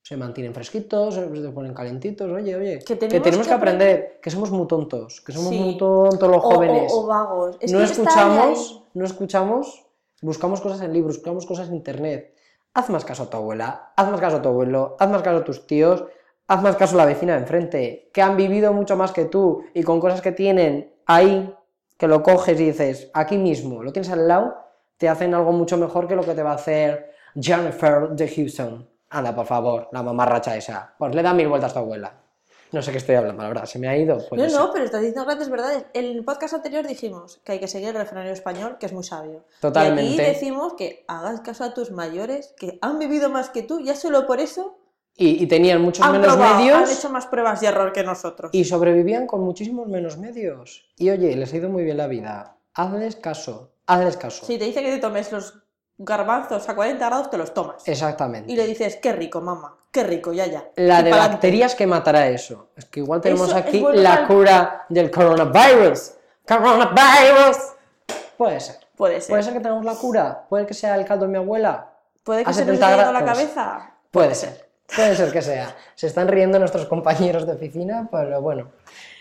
se mantienen fresquitos, se ponen calentitos, oye, oye. Que tenemos tenemos que que aprender, que somos muy tontos, que somos Sí. muy tontos los O- jóvenes. O, o vagos. Es no que escuchamos, no escuchamos, buscamos cosas en libros, buscamos cosas en internet. Haz más caso a tu abuela, haz más caso a tu abuelo, haz más caso a tus tíos, haz más caso a la vecina de enfrente, que han vivido mucho más que tú y con cosas que tienen ahí, que lo coges y dices, aquí mismo, lo tienes al lado, te hacen algo mucho mejor que lo que te va a hacer Jennifer de Houston. Anda, por favor, la mamarracha esa. Pues le da mil vueltas a tu abuela. No sé qué estoy hablando, la verdad, se me ha ido. Pues No, no, pero estás diciendo grandes verdades. En el podcast anterior dijimos que hay que seguir el refranero español, que es muy sabio. Y Totalmente. aquí decimos que hagas caso a tus mayores, que han vivido más que tú, ya solo por eso Y, y tenían muchos han, menos probado, medios. han hecho más pruebas y error que nosotros. y sobrevivían con muchísimos menos medios. Y oye, les ha ido muy bien la vida. Hazles caso, hazles caso. Si te dice que te tomes los garbanzos a 40 grados, te los tomas. Exactamente. Y le dices, qué rico, mamá, qué rico, ya, ya. La Y de bacterias que matará eso. Es que igual tenemos Eso aquí bueno la cura del coronavirus. ¡Coronavirus! Puede ser. Puede ser. Puede ser que tengamos la cura. Puede que sea el caldo de mi abuela. Puede que se nos 70 esté yendo la cabeza. Puede ser. Puede ser que sea. Se están riendo nuestros compañeros de oficina, pero bueno.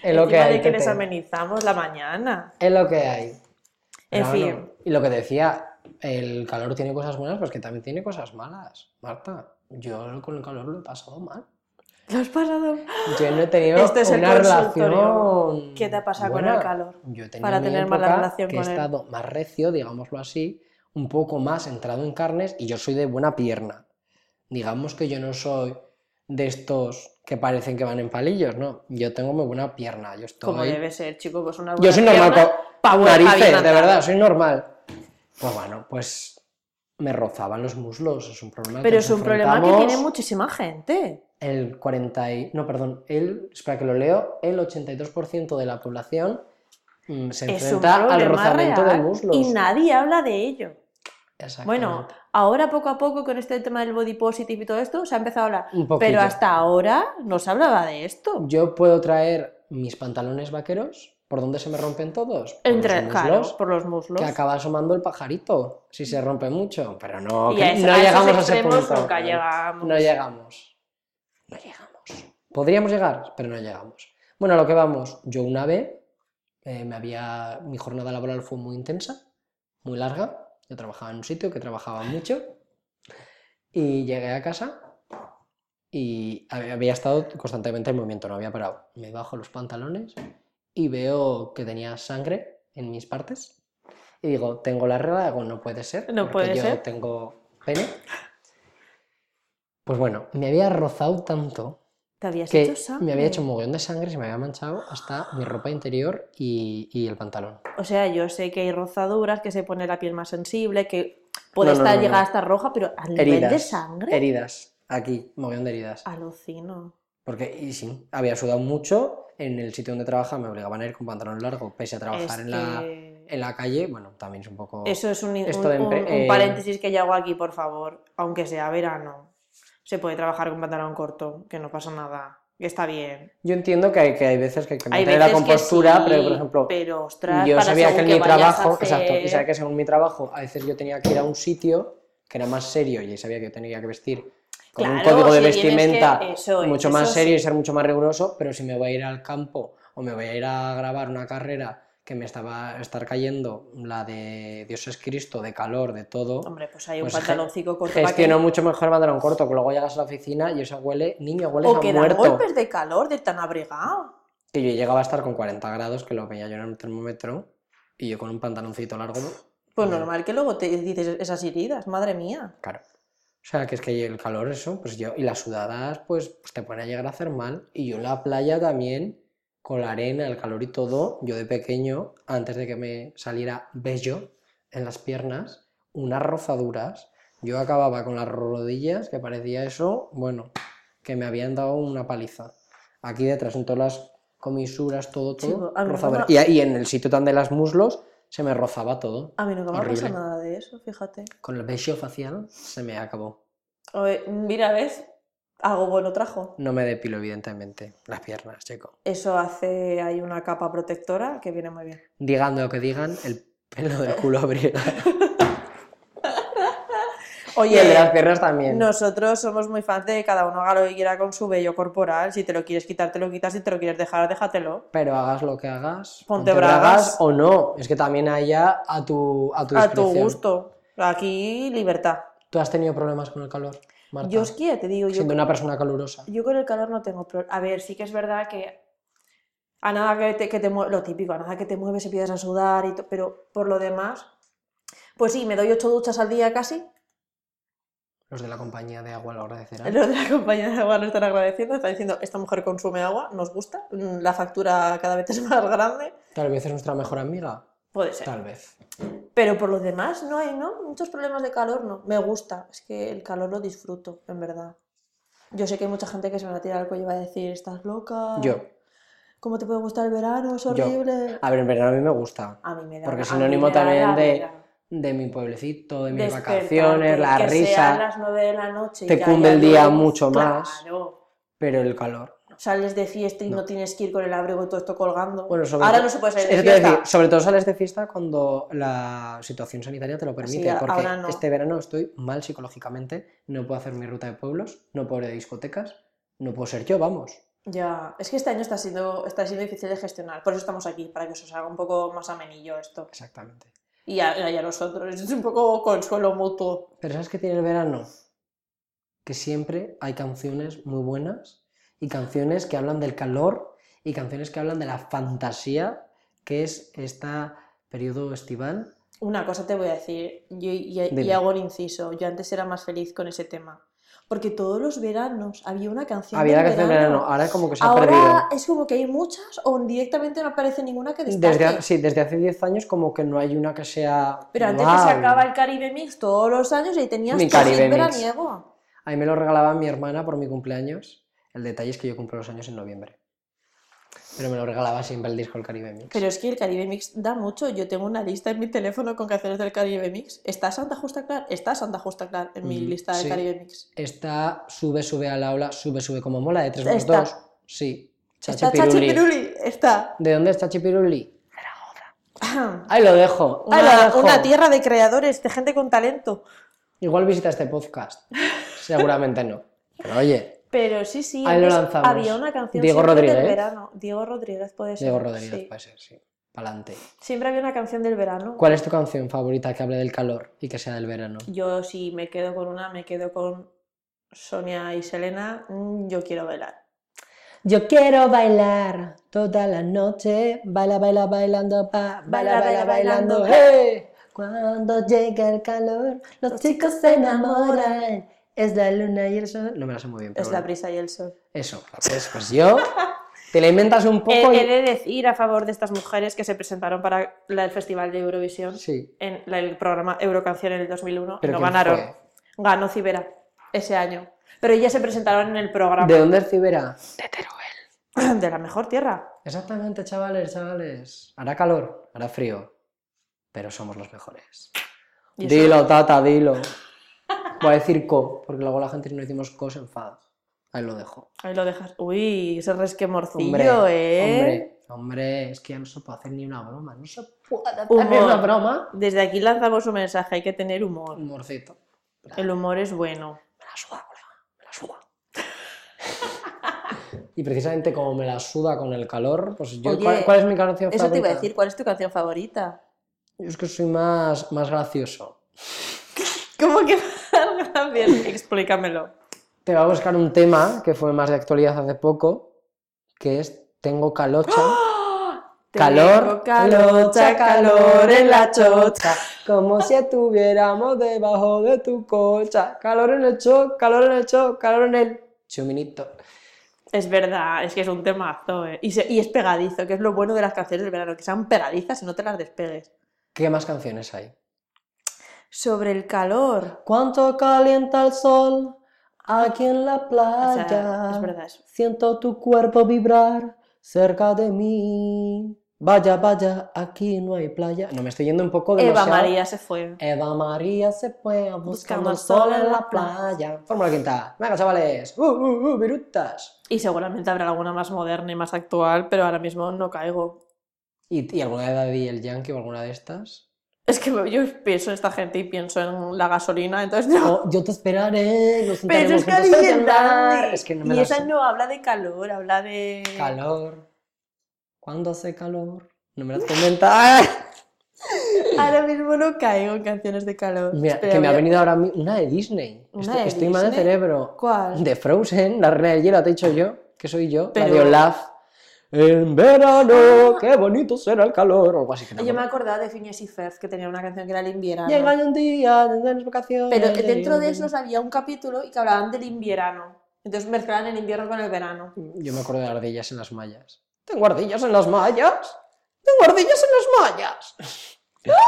Es lo que hay. de que ¿qué les te- amenizamos la mañana. Es lo que hay. En fin. y lo que decía, el calor tiene cosas buenas, pues que también tiene cosas malas. Marta, yo con el calor lo he pasado mal. ¿Lo has pasado? Yo no he tenido Este es una relación. ¿Qué te ha pasado con buena. el calor? Yo he tenido para tener mala relación que con he él? estado más recio, digámoslo así, un poco más entrado en carnes y yo soy de buena pierna. Digamos que yo no soy de estos que parecen que van en palillos, ¿no? Yo tengo muy buena pierna. Yo estoy. Como debe ser, chico, pues una Yo soy normal con buena- narices, de verdad, soy normal. Pues bueno, pues me rozaban los muslos, es un problema que Pero es un problema que tiene muchísima gente. El 40 y... No, perdón, el... Espera que lo leo. El 82% de la población mm, se Es enfrenta al rozamiento de muslos. y nadie habla de ello. Bueno, ahora poco a poco con este tema del body positive y todo esto se ha empezado a hablar. Pero hasta ahora no se hablaba de esto. Yo puedo traer mis pantalones vaqueros. ¿Por dónde se me rompen todos? Por Entre, los claro, muslos, por los muslos. que acaba asomando el pajarito si se rompe mucho. Pero no, Y que a no a esos llegamos a ese extremos punto. nunca no, llegamos. No llegamos. No llegamos. Podríamos llegar, pero no llegamos. Bueno, a lo que vamos. Yo una vez eh, me había. Mi jornada laboral fue muy intensa, muy larga. Yo trabajaba en un sitio que trabajaba mucho. Y llegué a casa y había estado constantemente en movimiento, no había parado. Me bajo los pantalones y veo que tenía sangre en mis partes. Y digo, tengo la regla, digo, no puede ser. No porque puede yo ser. tengo pene. Pues bueno, me había rozado tanto Te habías que hecho sangre. me había hecho un mogollón de sangre, se me había manchado hasta mi ropa interior y, y el pantalón. O sea, yo sé que hay rozaduras, que se pone la piel más sensible, que puede No, no, estar, no, llegar no. a estar roja, pero al nivel de Heridas. sangre, Heridas. Aquí, mogollón de heridas. alucino. Porque, y sí, había sudado mucho. En el sitio donde trabajaba me obligaban a ir con pantalón largo, pese a trabajar Es en, la, que- en la calle. Bueno, también es un poco. Eso es un, Esto un- un- un eh, paréntesis que yo hago aquí, por favor. Aunque sea verano, se puede trabajar con pantalón corto, que no pasa nada, que está bien. Yo entiendo que hay, que hay veces que hay que mantener la compostura, sí, pero por ejemplo, pero, ostras, yo sabía que en mi trabajo, exacto, y hacer- sabía que según mi trabajo, a veces yo tenía que ir a un sitio que era más serio y sabía que yo tenía que vestir con un código de si tienes que- vestimenta eso mucho más serio y ser mucho más riguroso, pero si me voy a ir al campo o me voy a ir a grabar una carrera que me estaba a estar cayendo la de Dios es Cristo, de calor, de todo, Hombre, pues hay un Pues pantaloncito corto para gestiono que... mucho mejor pantalón corto, que luego llegas a la oficina y eso huele, niño, huele O a que muerto. golpes de calor de tan abrigado. Que yo llegaba a estar con 40 grados, que lo veía yo en el termómetro, y yo con un pantaloncito largo, Pues normal que luego te dices esas heridas, madre mía. claro. O sea, que es que el calor, eso, pues yo, y las sudadas, pues, pues te pueden llegar a hacer mal. Y yo en la playa también, con la arena, el calor y todo, yo de pequeño, antes de que me saliera bello en las piernas, unas rozaduras, yo acababa con las rodillas, que parecía eso, bueno, que me habían dado una paliza. Aquí detrás, en todas las comisuras, todo, Sí, todo, a mí rozadura. nunca- Y, y en el sitio tan de las muslos, se me rozaba todo. A mí nunca me ha pasado nada de eso, fíjate. Con el vello facial se me acabó. Oye, mira, ¿ves? Algo bueno trajo. No me depilo, evidentemente, las piernas, chico. Eso hace ahí una capa protectora que viene muy bien. Digan lo que digan, el pelo del culo abriga. Y el de las Oye, piernas también. nosotros somos muy fans de que cada uno haga lo que quiera con su vello corporal. Si te lo quieres quitar, te lo quitas. Si te lo quieres dejar, déjatelo. Pero hagas lo que hagas, Ponte bragas. o no. Es que también haya a tu, a tu A tu gusto. Aquí, libertad. ¿Tú has tenido problemas con el calor, Marta? Yo es que te digo, yo, Siendo una persona calurosa. yo con el calor no tengo problema. A ver, sí que es verdad que a nada que te, que te lo típico, a nada que te mueves empiezas a sudar, y to- pero por lo demás, pues sí, me doy ocho duchas al día casi. Los de la compañía de agua lo agradecerán. Los de la compañía de agua nos están agradeciendo, están diciendo, esta mujer consume agua, nos gusta, la factura cada vez es más grande, Tal vez es nuestra mejor amiga. puede ser. Tal vez. Pero por lo demás no hay, ¿no? Muchos problemas de calor, no. Me gusta, es que el calor lo disfruto, en verdad. Yo sé que hay mucha gente que se me va a tirar al cuello y va a decir, estás loca. Yo. ¿Cómo te puede gustar el verano? Es Yo. horrible. A ver, en verano a mí me gusta. A mí me da Porque es sinónimo también de. De mi pueblecito, de mis vacaciones, que sean las 9 de la noche te cunde el día mucho más. Claro. Pero el calor. Sales de fiesta y no. No. tienes que ir con el abrigo y todo esto colgando. Bueno, sobre Ahora todo- no se puede salir de fiesta. decir, sobre todo sales de fiesta cuando la situación sanitaria te lo permite. porque no. este verano estoy mal psicológicamente, no puedo hacer mi ruta de pueblos, no puedo ir a discotecas, no puedo ser yo, vamos. Ya, es que este año está siendo, está siendo difícil de gestionar. Por eso estamos aquí, para que os haga un poco más amenillo esto. Exactamente. Y a, y a nosotros, es un poco consuelo mutuo. Pero ¿sabes qué tiene el verano? Que siempre hay canciones muy buenas y canciones que hablan del calor y canciones que hablan de la fantasía que es este periodo estival. Una cosa te voy a decir, yo, y, y hago un inciso. Yo antes era más feliz con ese tema. Porque todos los veranos había una canción Había del canción de verano. verano, ahora como que se ha Ahora perdido. es como que hay muchas o directamente no aparece ninguna que destaque. Desde, ha- sí, desde hace 10 años como que no hay una que sea... Pero antes que ¡guau! sacaba el Caribe Mix todos los años y tenías Mi Caribe Mix. veraniego. A mí me lo regalaba mi hermana por mi cumpleaños. El detalle es que yo cumplo los años en noviembre. Pero me lo regalaba siempre el disco El Caribe Mix. Pero es que el Caribe Mix da mucho. Yo tengo una lista en mi teléfono con canciones del Caribe Mix. ¿Está Santa Justa Clar? Está Santa Justa Clar en mi Mm, lista del sí. Caribe Mix. Está Sube, sube a la ola, sube, sube como mola, de 3 más Está. 2. Sí. Está Chachi Piruli. Chachi Piruli. Está. ¿De dónde es Chachi Piruli? Ahí lo dejo. Ahí lo Una, dejo. una tierra de creadores, de gente con talento. Igual visita este podcast. Seguramente no. Pero oye, Pero sí, sí. Ahí lo antes lanzamos. Había una canción Diego siempre del Rodríguez. verano. Diego Rodríguez puede ser. Diego Rodríguez sí. puede ser, sí. Pa'lante. Siempre había una canción del verano. ¿Cuál es tu canción favorita que hable del calor y que sea del verano? Yo si me quedo con una, me quedo con Sonia y Selena. mm, Yo quiero bailar. Yo quiero bailar toda la noche, baila, baila, bailando, pa, baila, baila, bailando, hey. Cuando llega el calor, los chicos se enamoran. Es la luna y el sol. No me la sé muy bien, pero Es la brisa y el sol. Eso, pues, pues yo Te la inventas un He, poco he y... de decir a favor de estas mujeres que se presentaron para la- el Festival de Eurovisión Sí. en la- el programa Eurocanción en el 2001 y ¿Pero no ganaron. fue? Ganó Cibera ese año. Pero ellas se presentaron en el programa ¿De dónde es Cibera? de la mejor tierra. Exactamente, chavales, chavales. Hará calor, hará frío, pero somos los mejores. Dilo, tata, dilo. Voy a decir co, porque luego la gente si no decimos co se enfada. Ahí lo dejo. Ahí lo dejas. Uy, ese resquemorcillo, Hombre, ¿eh? hombre, hombre, es que ya no se puede hacer ni una broma. No se puede hacer Humor. ni una broma. Desde aquí lanzamos un mensaje, hay que tener humor. Humorcito. El humor es bueno. Me la suda, colega, me la suda. y precisamente como me la suda con el calor, pues yo. Oye, ¿cuál, cuál es mi canción Eso te iba a favorita? decir, ¿cuál es tu canción favorita? Yo es que soy más, más gracioso. ¿Cómo que Bien, explícamelo. Te voy a buscar un tema que fue más de actualidad hace poco, que es Tengo calocha. Calor, ¡Ah! Tengo calocha, calor en la chocha. Como si estuviéramos debajo de tu cocha. Calor en el choc, calor en el choc, calor en el chuminito. Es verdad, es que es un temazo, ¿eh? Y, se- y es pegadizo, que es lo bueno de las canciones del verano, que sean pegadizas y no te las despegues. ¿Qué más canciones hay? Sobre el calor. Cuánto calienta el sol aquí en la O playa. sea, es verdad. Siento tu cuerpo vibrar cerca de mí. Vaya, vaya, aquí no hay playa. No, me estoy yendo un poco de Eva María se fue. Eva María se fue buscando Buscando el sol en la playa. Fórmula quinta. Venga, chavales. Uh, uh, uh, virutas. Y seguramente habrá alguna más moderna y más actual, pero ahora mismo no caigo. ¿Y, y alguna de Daddy el Yankee o alguna de estas? Es que yo pienso en esta gente y pienso en la gasolina, entonces no. Oh, yo te esperaré. Nos Pero es mar. Es que no me y la esa sé. no habla de calor, habla de. Calor. ¿Cuándo hace calor? No me las comenta. ¡Ay! Ahora mismo no caigo en canciones de calor. Mira, Espera, que me ha venido ahora una de Disney. ¿Una estoy de estoy mal de cerebro. ¿Cuál? De Frozen, la reina del hielo, te he dicho yo, que soy yo, la Pero- de Olaf. En verano, qué bonito será el calor, o algo así que no Yo me acordaba de Phineas y Ferb, que tenía una canción que era el invierno. Llega un día, tendrás vacaciones. Pero dentro de esos había un capítulo y que hablaban del invierno. Entonces mezclaban el invierno con el verano. Yo me acuerdo de ardillas en las mallas. ¿Tengo ardillas en las mallas? ¿Tengo ardillas en las mallas?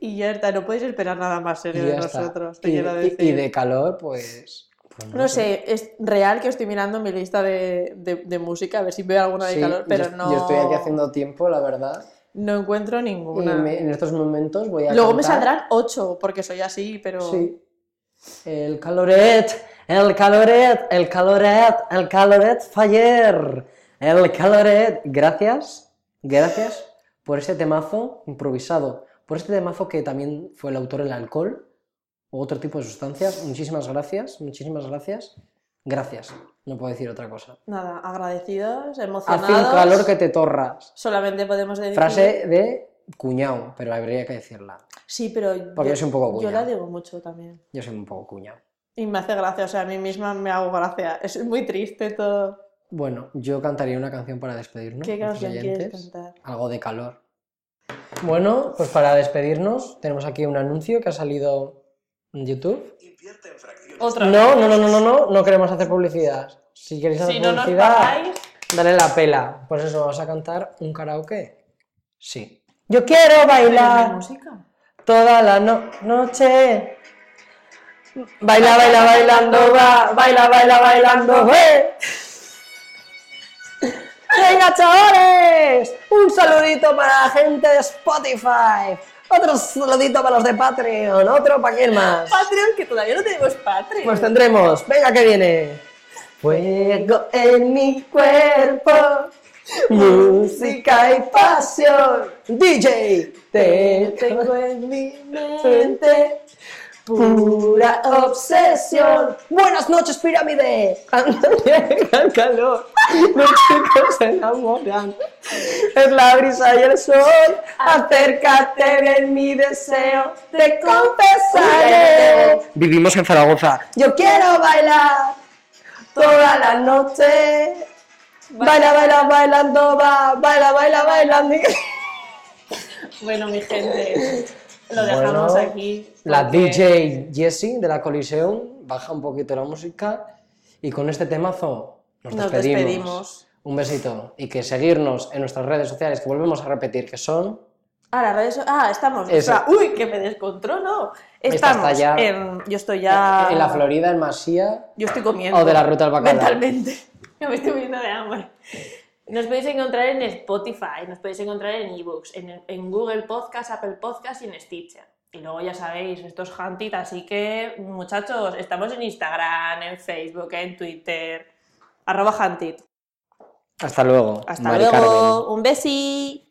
Y ya está, no podéis esperar nada más serio de está. nosotros, te Y, quiero y- decir. y de calor, pues... No sé, es real que estoy mirando mi lista de, de- de música a ver si veo alguna de Sí, calor, pero yo, no, yo estoy aquí haciendo tiempo, la verdad. no encuentro Y ninguna. me- en estos momentos voy a Luego me saldrán ocho, porque soy así, pero... Sí. El caloret, el caloret, el caloret, el caloret faller, el caloret. Gracias, gracias por ese temazo improvisado, por este temazo que también fue el autor el alcohol u otro tipo de sustancias. Muchísimas gracias, muchísimas gracias. Gracias, no puedo decir otra cosa. Nada, agradecidos, emocionados. Hace un calor que te torras. Solamente podemos decir... Frase de cuñado, pero habría que decirla. Sí, pero Porque yo soy un poco yo la cuñado. digo mucho también. Yo soy un poco cuñado. Y me hace gracia, o sea, a mí misma me hago gracia. Es muy triste todo. Bueno, yo cantaría una canción para despedirnos. ¿Qué canción quieres cantar? Algo de calor. Bueno, pues para despedirnos tenemos aquí un anuncio que ha salido en YouTube. Otra. No, no, no, no, no, no, no queremos hacer publicidad. Si queréis hacer Si no nos publicidad, dale la pela. Pues eso, vamos a cantar un karaoke. Sí. Yo quiero ¿pero no hay bailar música? toda la no- noche. Baila, baila, bailando, va, baila, baila, bailando, ¡eh! Venga, chavales, un saludito para la gente de Spotify, otro saludito para los de Patreon, otro para quién más. Patreon, que todavía no tenemos Patreon. Pues tendremos, venga que viene. Fuego en mi cuerpo, música y pasión. DJ, te tengo en mi mente. Pura obsesión. Buenas noches, pirámide. El calor, los chicos se enamoran. Es la brisa y el sol. Acércate, ven mi deseo. Te confesaré. Vivimos en Zaragoza. Yo quiero bailar toda la noche. Baila, baila, bailando, va. Baila, baila, bailando. Bueno, mi gente, lo dejamos Bueno, aquí. La porque- DJ Jessie de la Coliseum baja un poquito la música Y con este temazo nos, Nos despedimos. despedimos. Un besito y que seguirnos en nuestras redes sociales, que volvemos a repetir que son Ah, las redes Ah, estamos. Eso. espera, uy, que me descontrolo. Esta Estamos ya- en. Yo estoy ya. en la Florida, en Masía. Yo estoy comiendo. O de la ruta al bacalao. Mentalmente. Yo me estoy muriendo de hambre. Nos podéis encontrar en Spotify, nos podéis encontrar en ebooks, en, en Google Podcast, Apple Podcast y en Stitcher. Y luego ya sabéis, estos Huntit, así que muchachos, estamos en Instagram, en Facebook, en Twitter. Arroba Huntit. Hasta luego. Hasta Mari luego. Carmen. Un besi.